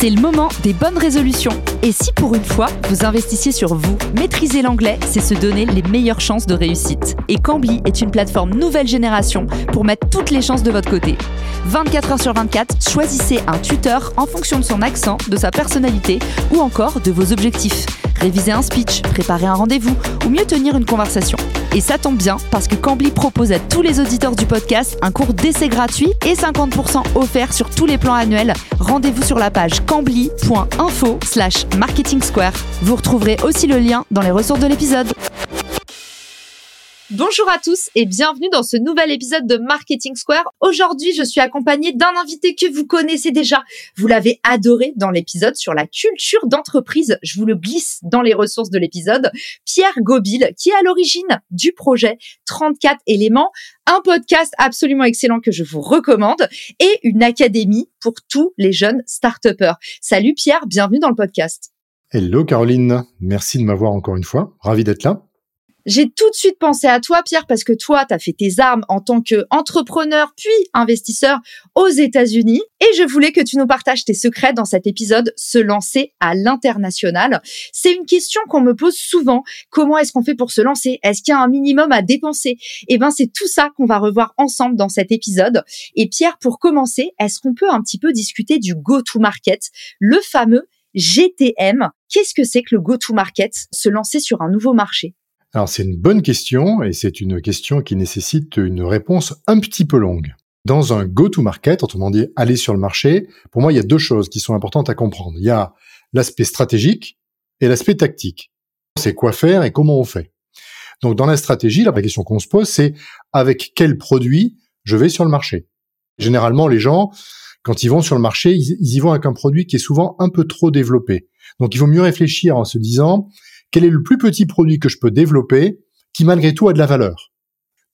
C'est le moment des bonnes résolutions. Et si pour une fois, vous investissiez sur vous, maîtriser l'anglais, c'est se donner les meilleures chances de réussite. Et Cambly est une plateforme nouvelle génération pour mettre toutes les chances de votre côté. 24 heures sur 24, choisissez un tuteur en fonction de son accent, de sa personnalité ou encore de vos objectifs réviser un speech, préparer un rendez-vous ou mieux tenir une conversation. Et ça tombe bien parce que Cambly propose à tous les auditeurs du podcast un cours d'essai gratuit et 50% offert sur tous les plans annuels. Rendez-vous sur la page cambly.info slash marketing square. Vous retrouverez aussi le lien dans les ressources de l'épisode. Bonjour à tous et bienvenue dans ce nouvel épisode de Marketing Square. Aujourd'hui, je suis accompagnée d'un invité que vous connaissez déjà. Vous l'avez adoré dans l'épisode sur la culture d'entreprise. Je vous le glisse dans les ressources de l'épisode. Pierre Gobil, qui est à l'origine du projet 34 éléments, un podcast absolument excellent que je vous recommande et une académie pour tous les jeunes start-upers. Salut Pierre, bienvenue dans le podcast. Hello Caroline, merci de m'avoir encore une fois. Ravi d'être là. J'ai tout de suite pensé à toi, Pierre, parce que toi, tu as fait tes armes en tant qu'entrepreneur puis investisseur aux États-Unis. Et je voulais que tu nous partages tes secrets dans cet épisode Se lancer à l'international. C'est une question qu'on me pose souvent. Comment est-ce qu'on fait pour se lancer? Est-ce qu'il y a un minimum à dépenser? Eh ben, c'est tout ça qu'on va revoir ensemble dans cet épisode. Et Pierre, pour commencer, est-ce qu'on peut un petit peu discuter du go-to-market, le fameux GTM Qu'est-ce que c'est que le go-to-market? Se lancer sur un nouveau marché? Alors c'est une bonne question et c'est une question qui nécessite une réponse un petit peu longue. Dans un go-to-market, autrement dit aller sur le marché, pour moi il y a deux choses qui sont importantes à comprendre. Il y a l'aspect stratégique et l'aspect tactique. C'est quoi faire et comment on fait. Donc dans la stratégie, la question qu'on se pose, c'est avec quel produit je vais sur le marché? Généralement, les gens, quand ils vont sur le marché, ils, y vont avec un produit qui est souvent un peu trop développé. Donc il vaut mieux réfléchir en se disant, quel est le plus petit produit que je peux développer qui malgré tout a de la valeur?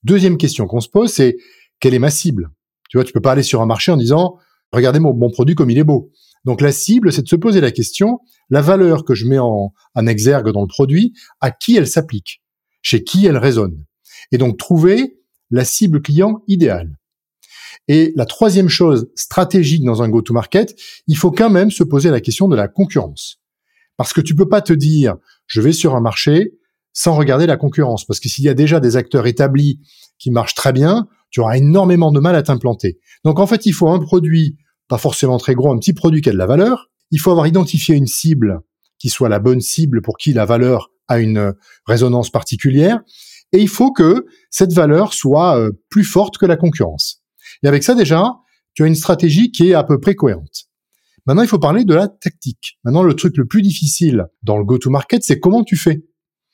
Deuxième question qu'on se pose, c'est quelle est ma cible? Tu vois, tu peux pas aller sur un marché en disant regardez mon, bon produit comme il est beau. Donc la cible, c'est de se poser la question la valeur que je mets en, en exergue dans le produit, à qui elle s'applique, chez qui elle résonne, et donc trouver la cible client idéale. Et la troisième chose stratégique dans un go-to-market, il faut quand même se poser la question de la concurrence. Parce que tu peux pas te dire, je vais sur un marché sans regarder la concurrence. Parce que s'il y a déjà des acteurs établis qui marchent très bien, tu auras énormément de mal à t'implanter. Donc en fait, il faut un produit, pas forcément très gros, un petit produit qui a de la valeur. Il faut avoir identifié une cible qui soit la bonne cible pour qui la valeur a une résonance particulière. Et il faut que cette valeur soit euh, plus forte que la concurrence. Et avec ça déjà, tu as une stratégie qui est à peu près cohérente. Maintenant, il faut parler de la tactique. Maintenant, le truc le plus difficile dans le go-to-market, c'est comment tu fais.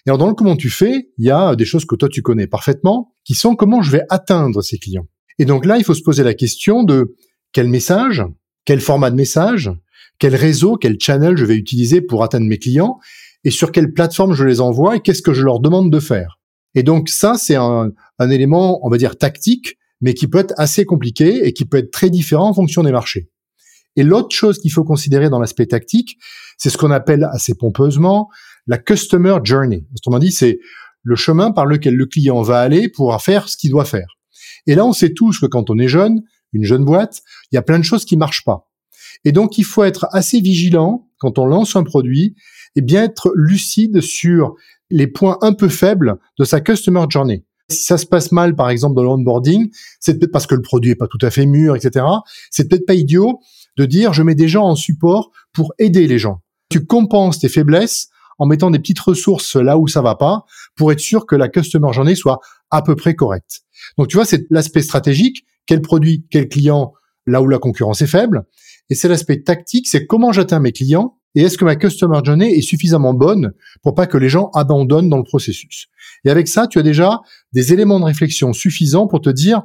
Et alors, dans le comment tu fais, il y a des choses que toi tu connais parfaitement, qui sont comment je vais atteindre ces clients. Et donc là, il faut se poser la question de quel message, quel format de message, quel réseau, quel channel je vais utiliser pour atteindre mes clients, et sur quelle plateforme je les envoie, et qu'est-ce que je leur demande de faire. Et donc ça, c'est un, élément, on va dire, tactique, mais qui peut être assez compliqué et qui peut être très différent en fonction des marchés. Et l'autre chose qu'il faut considérer dans l'aspect tactique, c'est ce qu'on appelle assez pompeusement la customer journey. Autrement dit, c'est le chemin par lequel le client va aller pour faire ce qu'il doit faire. Et là, on sait tous que quand on est jeune, une jeune boîte, il y a plein de choses qui marchent pas. Et donc, il faut être assez vigilant quand on lance un produit et bien être lucide sur les points un peu faibles de sa customer journey. Si ça se passe mal, par exemple, dans l'onboarding, c'est peut-être parce que le produit est pas tout à fait mûr, etc. C'est peut-être pas idiot de dire je mets des gens en support pour aider les gens. Tu compenses tes faiblesses en mettant des petites ressources là où ça va pas pour être sûr que la customer journée soit à peu près correcte. Donc tu vois, c'est l'aspect stratégique, quel produit, quel client, là où la concurrence est faible. Et c'est l'aspect tactique, c'est comment j'atteins mes clients et est-ce que ma customer journey est suffisamment bonne pour pas que les gens abandonnent dans le processus. Et avec ça, tu as déjà des éléments de réflexion suffisants pour te dire,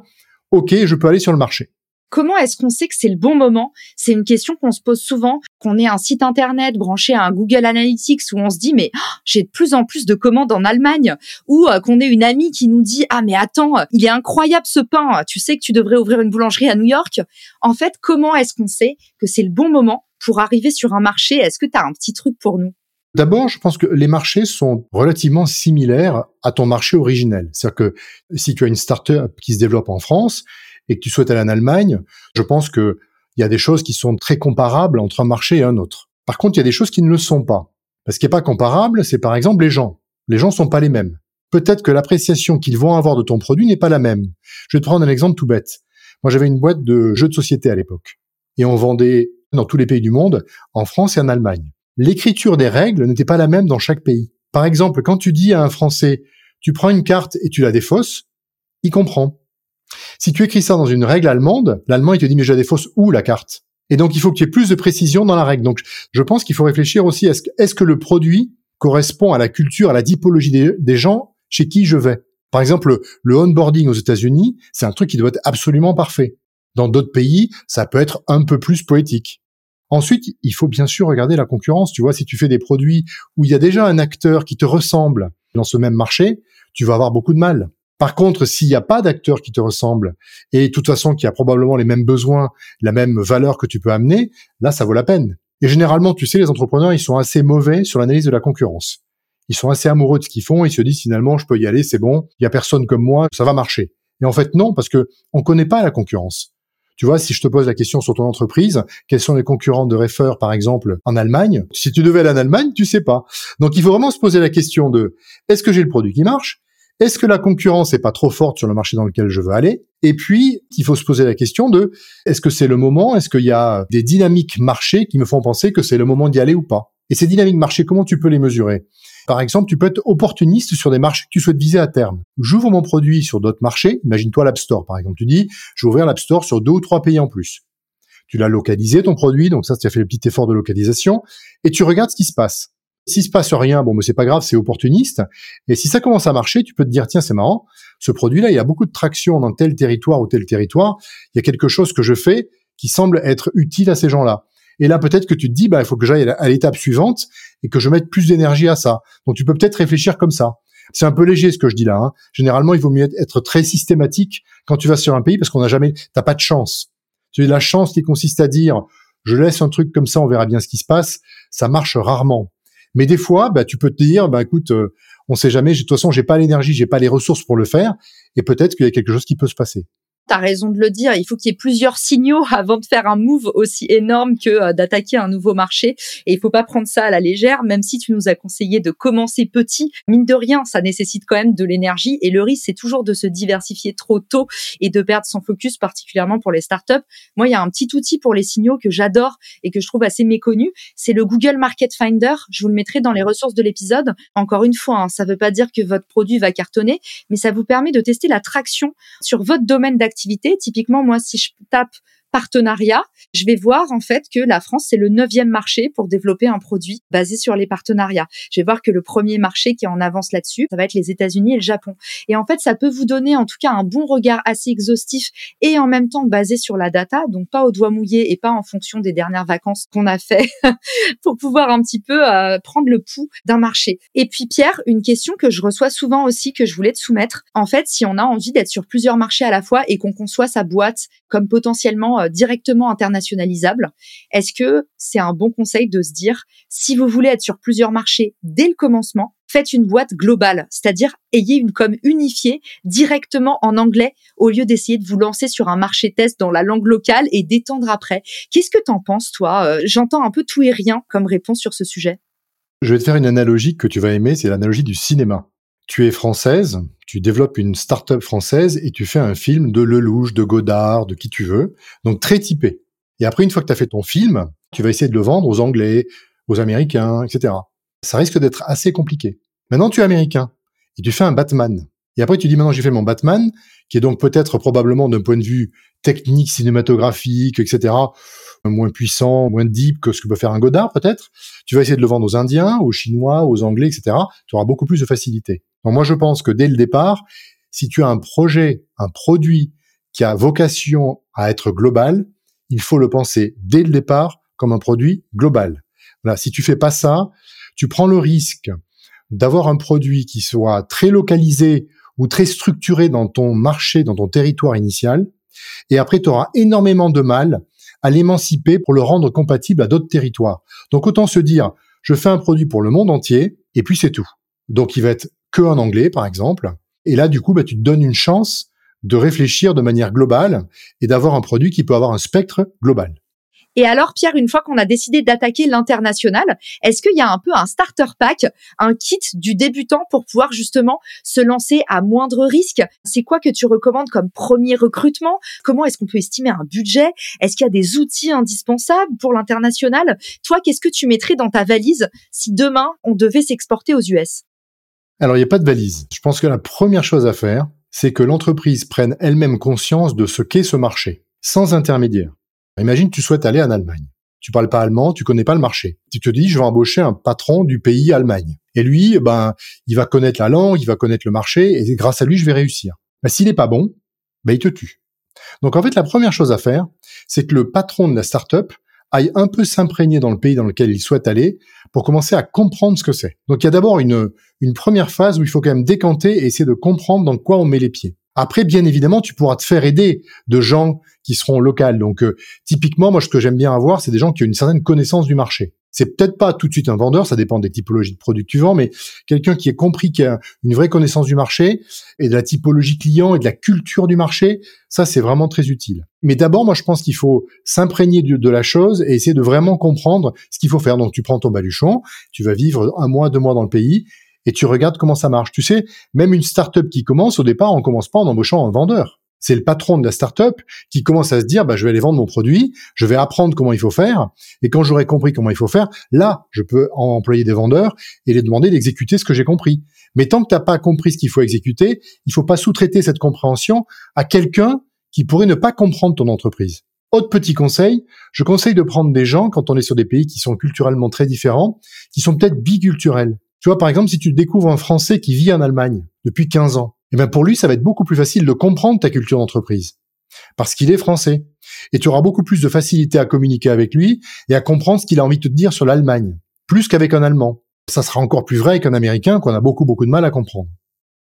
OK, je peux aller sur le marché. Comment est-ce qu'on sait que c'est le bon moment? C'est une question qu'on se pose souvent, qu'on ait un site internet branché à un Google Analytics où on se dit mais oh, j'ai de plus en plus de commandes en Allemagne ou euh, qu'on ait une amie qui nous dit ah mais attends, il est incroyable ce pain, tu sais que tu devrais ouvrir une boulangerie à New York? En fait, comment est-ce qu'on sait que c'est le bon moment pour arriver sur un marché? Est-ce que tu as un petit truc pour nous? D'abord, je pense que les marchés sont relativement similaires à ton marché originel. C'est-à-dire que si tu as une startup qui se développe en France et que tu souhaites aller en Allemagne, je pense que il y a des choses qui sont très comparables entre un marché et un autre. Par contre, il y a des choses qui ne le sont pas. Ce qui n'est pas comparable, c'est par exemple les gens. Les gens sont pas les mêmes. Peut-être que l'appréciation qu'ils vont avoir de ton produit n'est pas la même. Je vais te prendre un exemple tout bête. Moi, j'avais une boîte de jeux de société à l'époque. Et on vendait dans tous les pays du monde, en France et en Allemagne l'écriture des règles n'était pas la même dans chaque pays. Par exemple, quand tu dis à un Français, tu prends une carte et tu la défausses, il comprend. Si tu écris ça dans une règle allemande, l'allemand il te dit mais je la défausse où la carte? Et donc il faut qu'il y ait plus de précision dans la règle. Donc je pense qu'il faut réfléchir aussi est-ce que, est-ce que le produit correspond à la culture, à la typologie des, gens chez qui je vais? Par exemple, le onboarding aux États-Unis, c'est un truc qui doit être absolument parfait. Dans d'autres pays, ça peut être un peu plus poétique. Ensuite, il faut bien sûr regarder la concurrence. Tu vois, si tu fais des produits où il y a déjà un acteur qui te ressemble dans ce même marché, tu vas avoir beaucoup de mal. Par contre, s'il n'y a pas d'acteur qui te ressemble et de toute façon qui a probablement les mêmes besoins, la même valeur que tu peux amener, là, ça vaut la peine. Et généralement, tu sais, les entrepreneurs, ils sont assez mauvais sur l'analyse de la concurrence. Ils sont assez amoureux de ce qu'ils font, ils se disent finalement, je peux y aller, c'est bon, il y a personne comme moi, ça va marcher. Et en fait, non, parce que on connaît pas la concurrence. Tu vois, si je te pose la question sur ton entreprise, quels sont les concurrents de Refer, par exemple, en Allemagne Si tu devais aller en Allemagne, tu sais pas. Donc, il faut vraiment se poser la question de est-ce que j'ai le produit qui marche? Est-ce que la concurrence est pas trop forte sur le marché dans lequel je veux aller? Et puis, il faut se poser la question de est-ce que c'est le moment? Est-ce qu'il y a des dynamiques marché qui me font penser que c'est le moment d'y aller ou pas? Et ces dynamiques marché, comment tu peux les mesurer? Par exemple, tu peux être opportuniste sur des marchés que tu souhaites viser à terme. J'ouvre mon produit sur d'autres marchés. Imagine-toi l'App Store, par exemple. Tu dis, je vais ouvrir l'App Store sur deux ou trois pays en plus. Tu l'as localisé, ton produit. Donc ça, tu as fait le petit effort de localisation. Et tu regardes ce qui se passe. S'il se passe rien, bon, mais c'est pas grave, c'est opportuniste. Et si ça commence à marcher, tu peux te dire, tiens, c'est marrant. Ce produit-là, il y a beaucoup de traction dans tel territoire ou tel territoire. Il y a quelque chose que je fais qui semble être utile à ces gens-là. Et là, peut-être que tu te dis, bah, il faut que j'aille à l'étape suivante et que je mette plus d'énergie à ça. Donc, tu peux peut-être réfléchir comme ça. C'est un peu léger ce que je dis là. Hein. Généralement, il vaut mieux être très systématique quand tu vas sur un pays parce qu'on n'a jamais, t'as pas de chance. Tu as la chance qui consiste à dire, je laisse un truc comme ça, on verra bien ce qui se passe. Ça marche rarement. Mais des fois, bah, tu peux te dire, bah, écoute, euh, on sait jamais. De toute façon, j'ai pas l'énergie, j'ai pas les ressources pour le faire, et peut-être qu'il y a quelque chose qui peut se passer. T'as raison de le dire. Il faut qu'il y ait plusieurs signaux avant de faire un move aussi énorme que euh, d'attaquer un nouveau marché. Et il faut pas prendre ça à la légère, même si tu nous as conseillé de commencer petit. Mine de rien, ça nécessite quand même de l'énergie. Et le risque, c'est toujours de se diversifier trop tôt et de perdre son focus, particulièrement pour les startups. Moi, il y a un petit outil pour les signaux que j'adore et que je trouve assez méconnu. C'est le Google Market Finder. Je vous le mettrai dans les ressources de l'épisode. Encore une fois, hein, ça veut pas dire que votre produit va cartonner, mais ça vous permet de tester la traction sur votre domaine d'activité Typiquement, moi, si je tape partenariat, je vais voir en fait que la France c'est le neuvième marché pour développer un produit basé sur les partenariats. Je vais voir que le premier marché qui est en avance là-dessus, ça va être les États-Unis et le Japon. Et en fait, ça peut vous donner en tout cas un bon regard assez exhaustif et en même temps basé sur la data, donc pas au doigt mouillé et pas en fonction des dernières vacances qu'on a fait pour pouvoir un petit peu euh, prendre le pouls d'un marché. Et puis Pierre, une question que je reçois souvent aussi que je voulais te soumettre. En fait, si on a envie d'être sur plusieurs marchés à la fois et qu'on conçoit sa boîte comme potentiellement euh, directement internationalisable. Est-ce que c'est un bon conseil de se dire, si vous voulez être sur plusieurs marchés dès le commencement, faites une boîte globale, c'est-à-dire ayez une com unifiée directement en anglais au lieu d'essayer de vous lancer sur un marché test dans la langue locale et d'étendre après. Qu'est-ce que t'en penses, toi? Euh, J'entends un peu tout et rien comme réponse sur ce sujet. Je vais te faire une analogie que tu vas aimer, c'est l'analogie du cinéma tu es française, tu développes une start-up française et tu fais un film de Lelouch, de Godard, de qui tu veux, donc très typé. Et après, une fois que tu as fait ton film, tu vas essayer de le vendre aux Anglais, aux Américains, etc. Ça risque d'être assez compliqué. Maintenant, tu es américain et tu fais un Batman. Et après, tu dis maintenant, j'ai fait mon Batman, qui est donc peut-être probablement d'un point de vue technique, cinématographique, etc., moins puissant, moins deep que ce que peut faire un Godard, peut-être. Tu vas essayer de le vendre aux Indiens, aux Chinois, aux Anglais, etc. Tu auras beaucoup plus de facilité. Moi, je pense que dès le départ, si tu as un projet, un produit qui a vocation à être global, il faut le penser dès le départ comme un produit global. Voilà, si tu fais pas ça, tu prends le risque d'avoir un produit qui soit très localisé ou très structuré dans ton marché, dans ton territoire initial, et après tu auras énormément de mal à l'émanciper pour le rendre compatible à d'autres territoires. Donc autant se dire, je fais un produit pour le monde entier, et puis c'est tout. Donc il va être que en anglais, par exemple. Et là, du coup, bah, tu te donnes une chance de réfléchir de manière globale et d'avoir un produit qui peut avoir un spectre global. Et alors, Pierre, une fois qu'on a décidé d'attaquer l'international, est-ce qu'il y a un peu un starter pack, un kit du débutant pour pouvoir justement se lancer à moindre risque? C'est quoi que tu recommandes comme premier recrutement? Comment est-ce qu'on peut estimer un budget? Est-ce qu'il y a des outils indispensables pour l'international? Toi, qu'est-ce que tu mettrais dans ta valise si demain on devait s'exporter aux US Alors, il n'y a pas de valise. Je pense que la première chose à faire, c'est que l'entreprise prenne elle-même conscience de ce qu'est ce marché, sans intermédiaire. Imagine, tu souhaites aller en Allemagne. Tu parles pas allemand, tu connais pas le marché. Tu te dis, je vais embaucher un patron du pays Allemagne. Et lui, ben, il va connaître la langue, il va connaître le marché, et grâce à lui, je vais réussir. S'il est pas bon, ben, il te tue. Donc, en fait, la première chose à faire, c'est que le patron de la startup aille un peu s'imprégner dans le pays dans lequel il souhaite aller pour commencer à comprendre ce que c'est. Donc, il y a d'abord une, une première phase où il faut quand même décanter et essayer de comprendre dans quoi on met les pieds. Après, bien évidemment, tu pourras te faire aider de gens qui seront locaux. Donc, euh, typiquement, moi, ce que j'aime bien avoir, c'est des gens qui ont une certaine connaissance du marché. C'est peut-être pas tout de suite un vendeur, ça dépend des typologies de produits que tu vends, mais quelqu'un qui ait compris qu'il a une vraie connaissance du marché et de la typologie client et de la culture du marché, ça, c'est vraiment très utile. Mais d'abord, moi, je pense qu'il faut s'imprégner de, de, la chose et essayer de vraiment comprendre ce qu'il faut faire. Donc, tu prends ton baluchon, tu vas vivre un mois, deux mois dans le pays et tu regardes comment ça marche. Tu sais, même une startup qui commence, au départ, on commence pas en embauchant un vendeur. C'est le patron de la startup qui commence à se dire, bah, je vais aller vendre mon produit, je vais apprendre comment il faut faire, et quand j'aurai compris comment il faut faire, là, je peux employer des vendeurs et les demander d'exécuter ce que j'ai compris. Mais tant que tu n'as pas compris ce qu'il faut exécuter, il faut pas sous-traiter cette compréhension à quelqu'un qui pourrait ne pas comprendre ton entreprise. Autre petit conseil, je conseille de prendre des gens, quand on est sur des pays qui sont culturellement très différents, qui sont peut-être biculturels. Tu vois, par exemple, si tu découvres un Français qui vit en Allemagne depuis 15 ans, eh bien pour lui, ça va être beaucoup plus facile de comprendre ta culture d'entreprise parce qu'il est français. Et tu auras beaucoup plus de facilité à communiquer avec lui et à comprendre ce qu'il a envie de te dire sur l'Allemagne, plus qu'avec un Allemand. Ça sera encore plus vrai qu'un Américain qu'on a beaucoup beaucoup de mal à comprendre.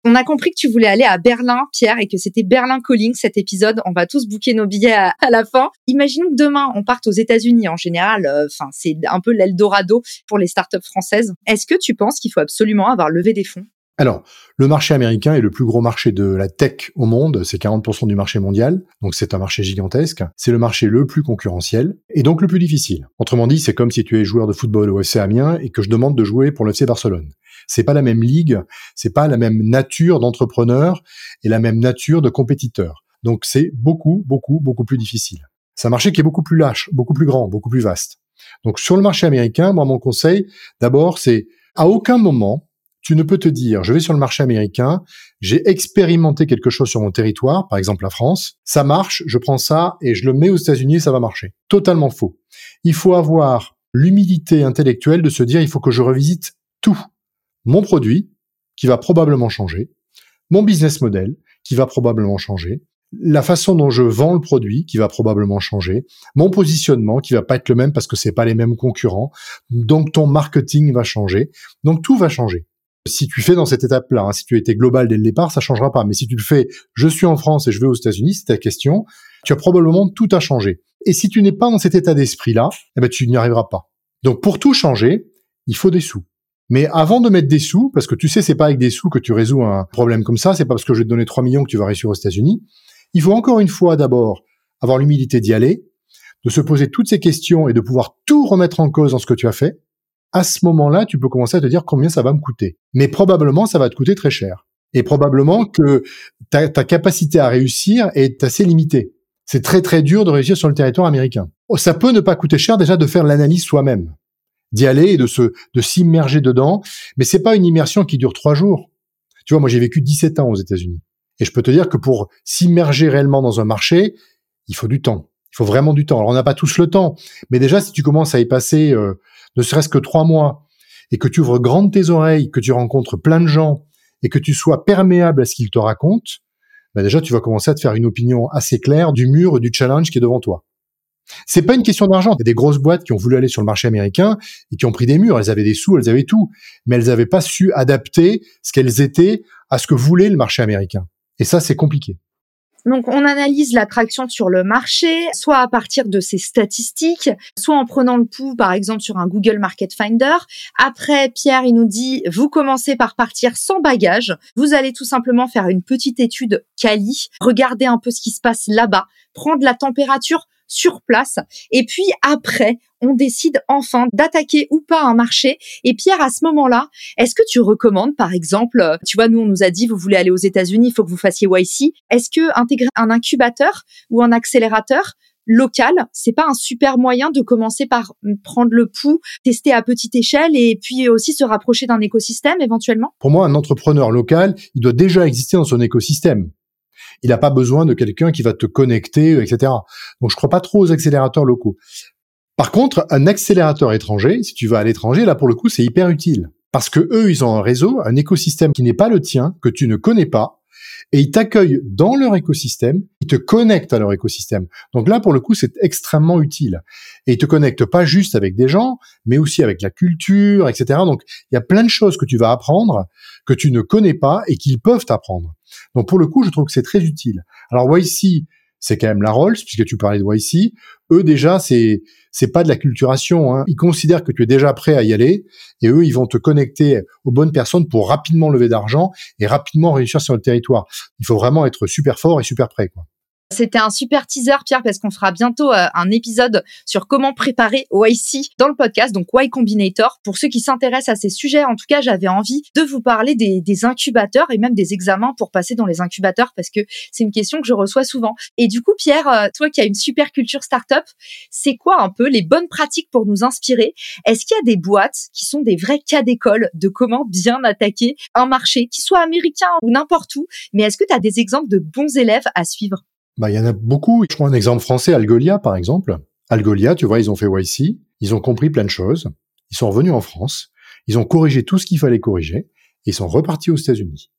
On a compris que tu voulais aller à Berlin, Pierre, et que c'était Berlin Calling cet épisode. On va tous booker nos billets à, la fin. Imaginons que demain on parte aux États-Unis. En général, euh, c'est un peu l'Eldorado pour les startups françaises. Est-ce que tu penses qu'il faut absolument avoir levé des fonds? Alors, le marché américain est le plus gros marché de la tech au monde, c'est 40% du marché mondial, donc c'est un marché gigantesque. C'est le marché le plus concurrentiel et donc le plus difficile. Autrement dit, c'est comme si tu es joueur de football au FC Amiens et que je demande de jouer pour le FC Barcelone. C'est pas la même ligue, c'est pas la même nature d'entrepreneur et la même nature de compétiteur. Donc c'est beaucoup, beaucoup, beaucoup plus difficile. C'est un marché qui est beaucoup plus lâche, beaucoup plus grand, beaucoup plus vaste. Donc sur le marché américain, moi mon conseil, d'abord, c'est à aucun moment tu ne peux te dire, je vais sur le marché américain, j'ai expérimenté quelque chose sur mon territoire, par exemple la France, ça marche, je prends ça et je le mets aux États-Unis ça va marcher. Totalement faux. Il faut avoir l'humilité intellectuelle de se dire, il faut que je revisite tout. Mon produit, qui va probablement changer, mon business model, qui va probablement changer, la façon dont je vends le produit qui va probablement changer, mon positionnement qui va pas être le même parce que c'est pas les mêmes concurrents, donc ton marketing va changer, donc tout va changer. Si tu fais dans cette étape-là, hein, si tu étais global dès le départ, ça changera pas. Mais si tu le fais, je suis en France et je vais aux États-Unis, c'est ta question, tu as probablement tout à changer. Et si tu n'es pas dans cet état d'esprit-là, eh ben, tu n'y arriveras pas. Donc, pour tout changer, il faut des sous. Mais avant de mettre des sous, parce que tu sais, c'est pas avec des sous que tu résous un problème comme ça, c'est pas parce que je vais te donner 3 millions que tu vas réussir aux États-Unis. Il faut encore une fois d'abord avoir l'humilité d'y aller, de se poser toutes ces questions et de pouvoir tout remettre en cause dans ce que tu as fait à ce moment-là, tu peux commencer à te dire combien ça va me coûter. Mais probablement, ça va te coûter très cher. Et probablement que ta, capacité à réussir est assez limitée. C'est très très dur de réussir sur le territoire américain. Oh, ça peut ne pas coûter cher déjà de faire l'analyse soi-même, d'y aller et de se de s'immerger dedans. Mais c'est pas une immersion qui dure trois jours. Tu vois, moi j'ai vécu 17 ans aux États-Unis et je peux te dire que pour s'immerger réellement dans un marché, il faut du temps. Il faut vraiment du temps. Alors on n'a pas tous le temps, mais déjà si tu commences à y passer euh, ne serait-ce que trois mois, et que tu ouvres grandes tes oreilles, que tu rencontres plein de gens, et que tu sois perméable à ce qu'ils te racontent, bah déjà tu vas commencer à te faire une opinion assez claire du mur du challenge qui est devant toi. C'est pas une question d'argent. Il y a des grosses boîtes qui ont voulu aller sur le marché américain et qui ont pris des murs. Elles avaient des sous, elles avaient tout, mais elles n'avaient pas su adapter ce qu'elles étaient à ce que voulait le marché américain. Et ça, c'est compliqué. Donc, on analyse l'attraction sur le marché, soit à partir de ses statistiques, soit en prenant le pouls, par exemple, sur un Google Market Finder. Après, Pierre, il nous dit, vous commencez par partir sans bagage. Vous allez tout simplement faire une petite étude quali, regarder un peu ce qui se passe là-bas, prendre la température sur place. Et puis après, on décide enfin d'attaquer ou pas un marché. Et Pierre, à ce moment-là, est-ce que tu recommandes, par exemple, euh, tu vois, nous on nous a dit, vous voulez aller aux États-Unis, il faut que vous fassiez YC. Est-ce que intégrer un incubateur ou un accélérateur local, c'est pas un super moyen de commencer par prendre le pouls, tester à petite échelle et puis aussi se rapprocher d'un écosystème éventuellement? Pour moi, un entrepreneur local, il doit déjà exister dans son écosystème il n'a pas besoin de quelqu'un qui va te connecter, etc. Donc je crois pas trop aux accélérateurs locaux. Par contre, un accélérateur étranger, si tu vas à l'étranger, là pour le coup, c'est hyper utile. Parce que eux, ils ont un réseau, un écosystème qui n'est pas le tien, que tu ne connais pas, et ils t'accueillent dans leur écosystème, ils te connectent à leur écosystème. Donc là, pour le coup, c'est extrêmement utile. Et ils te connectent pas juste avec des gens, mais aussi avec la culture, etc. Donc il y a plein de choses que tu vas apprendre que tu ne connais pas et qu'ils peuvent t'apprendre. Donc pour le coup, je trouve que c'est très utile. Alors YC, c'est quand même la Rolls, puisque tu parlais de YC. Eux déjà, c'est c'est pas de la culturation. Hein. Ils considèrent que tu es déjà prêt à y aller, et eux, ils vont te connecter aux bonnes personnes pour rapidement lever d'argent et rapidement réussir sur le territoire. Il faut vraiment être super fort et super prêt. Quoi. C'était un super teaser, Pierre, parce qu'on fera bientôt euh, un épisode sur comment préparer YC dans le podcast, donc Y Combinator. Pour ceux qui s'intéressent à ces sujets, en tout cas, j'avais envie de vous parler des, incubateurs et même des examens pour passer dans les incubateurs, parce que c'est une question que je reçois souvent. Et du coup, Pierre, euh, toi qui as une super culture startup, c'est quoi un peu les bonnes pratiques pour nous inspirer? Est-ce qu'il y a des boîtes qui sont des vrais cas d'école de comment bien attaquer un marché, qui soit américain ou n'importe où? Mais est-ce que tu as des exemples de bons élèves à suivre? Bah, il y en a beaucoup. Je prends un exemple français, Algolia, par exemple. Algolia, tu vois, ils ont fait YC, ils ont compris plein de choses, ils sont revenus en France, ils ont corrigé tout ce qu'il fallait corriger, et ils sont repartis aux États-Unis.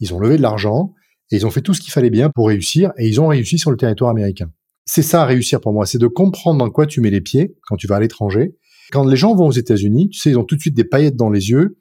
Ils ont levé de l'argent, et ils ont fait tout ce qu'il fallait bien pour réussir, et ils ont réussi sur le territoire américain. C'est ça, réussir pour moi, c'est de comprendre dans quoi tu mets les pieds quand tu vas à l'étranger. Quand les gens vont aux États-Unis, tu sais, ils ont tout de suite des paillettes dans les yeux,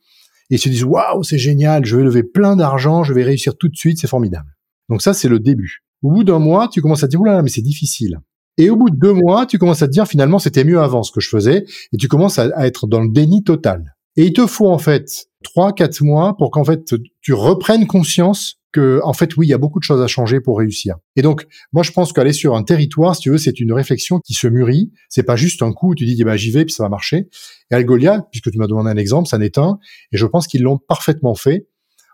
et ils se disent, waouh, c'est génial, je vais lever plein d'argent, je vais réussir tout de suite, c'est formidable. Donc ça, c'est le début. Au bout d'un mois, tu commences à te dire, oula, mais c'est difficile. Et au bout de deux mois, tu commences à te dire, finalement, c'était mieux avant ce que je faisais, et tu commences à, être dans le déni total. Et il te faut, en fait, trois, quatre mois pour qu'en fait, tu reprennes conscience que, en fait, oui, il y a beaucoup de choses à changer pour réussir. Et donc, moi, je pense qu'aller sur un territoire, si tu veux, c'est une réflexion qui se mûrit. C'est pas juste un coup où tu dis, eh ben, j'y vais, puis ça va marcher. Et Algolia, puisque tu m'as demandé un exemple, ça n'est un. Et je pense qu'ils l'ont parfaitement fait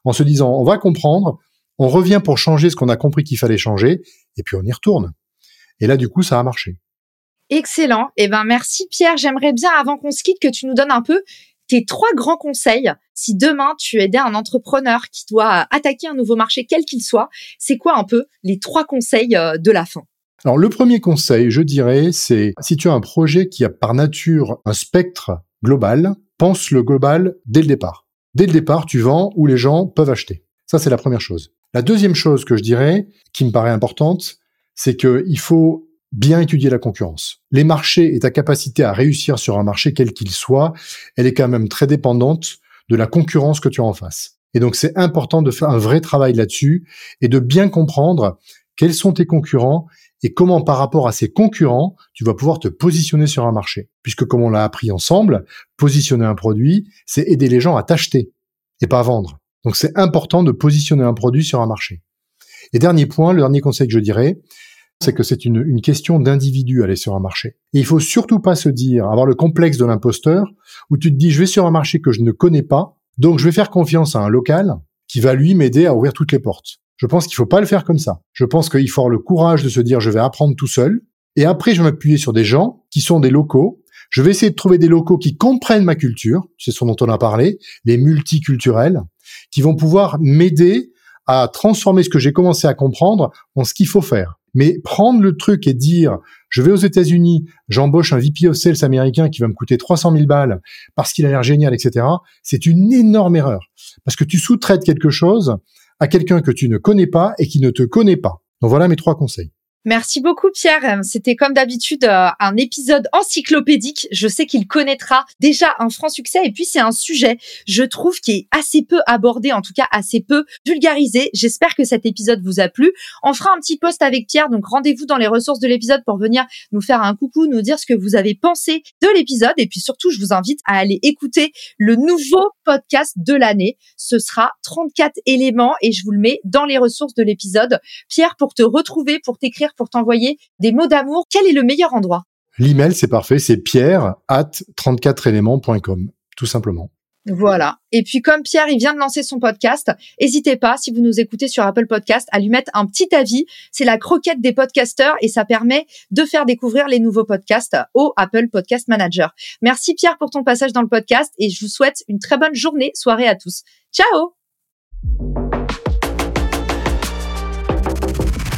en se disant, on va comprendre, on revient pour changer ce qu'on a compris qu'il fallait changer, et puis on y retourne. Et là, du coup, ça a marché. Excellent. Eh ben, merci Pierre. J'aimerais bien, avant qu'on se quitte, que tu nous donnes un peu tes trois grands conseils. Si demain tu aidais un entrepreneur qui doit attaquer un nouveau marché, quel qu'il soit, c'est quoi un peu les trois conseils euh, de la fin? Alors, le premier conseil, je dirais, c'est si tu as un projet qui a par nature un spectre global, pense le global dès le départ. Dès le départ, tu vends où les gens peuvent acheter. C'est la première chose. La deuxième chose que je dirais, qui me paraît importante, c'est qu'il faut bien étudier la concurrence. Les marchés et ta capacité à réussir sur un marché quel qu'il soit, elle est quand même très dépendante de la concurrence que tu as en face. Et donc c'est important de faire un vrai travail là-dessus et de bien comprendre quels sont tes concurrents et comment par rapport à ces concurrents, tu vas pouvoir te positionner sur un marché. Puisque comme on l'a appris ensemble, positionner un produit, c'est aider les gens à t'acheter et pas à vendre. Donc c'est important de positionner un produit sur un marché. Et dernier point, le dernier conseil que je dirais, c'est que c'est une, question d'individu aller sur un marché. Et il faut surtout pas se dire, avoir le complexe de l'imposteur, où tu te dis, je vais sur un marché que je ne connais pas, donc je vais faire confiance à un local qui va lui m'aider à ouvrir toutes les portes. Je pense qu'il faut pas le faire comme ça. Je pense qu'il faut avoir le courage de se dire, je vais apprendre tout seul, et après je vais m'appuyer sur des gens qui sont des locaux. Je vais essayer de trouver des locaux qui comprennent ma culture, c'est ce dont on a parlé, les multiculturels, qui vont pouvoir m'aider à transformer ce que j'ai commencé à comprendre en ce qu'il faut faire. Mais prendre le truc et dire, je vais aux États-Unis, j'embauche un VP of Sales américain qui va me coûter 300 000 balles parce qu'il a l'air génial, etc., c'est une énorme erreur. Parce que tu sous-traites quelque chose à quelqu'un que tu ne connais pas et qui ne te connaît pas. Donc voilà mes trois conseils. Merci beaucoup Pierre. C'était comme d'habitude euh, un épisode encyclopédique. Je sais qu'il connaîtra déjà un franc succès et puis c'est un sujet, je trouve, qui est assez peu abordé, en tout cas assez peu vulgarisé. J'espère que cet épisode vous a plu. On fera un petit post avec Pierre, donc rendez-vous dans les ressources de l'épisode pour venir nous faire un coucou, nous dire ce que vous avez pensé de l'épisode et puis surtout, je vous invite à aller écouter le nouveau podcast de l'année. Ce sera 34 éléments et je vous le mets dans les ressources de l'épisode. Pierre, pour te retrouver, pour t'écrire pour t'envoyer des mots d'amour, quel est le meilleur endroit? L'email, c'est parfait, c'est pierre at 34éléments.com, tout simplement. Voilà. Et puis comme Pierre, il vient de lancer son podcast, n'hésitez pas, si vous nous écoutez sur Apple Podcast, à lui mettre un petit avis. C'est la croquette des podcasteurs et ça permet de faire découvrir les nouveaux podcasts au Apple Podcast Manager. Merci Pierre pour ton passage dans le podcast et je vous souhaite une très bonne journée, soirée à tous. Ciao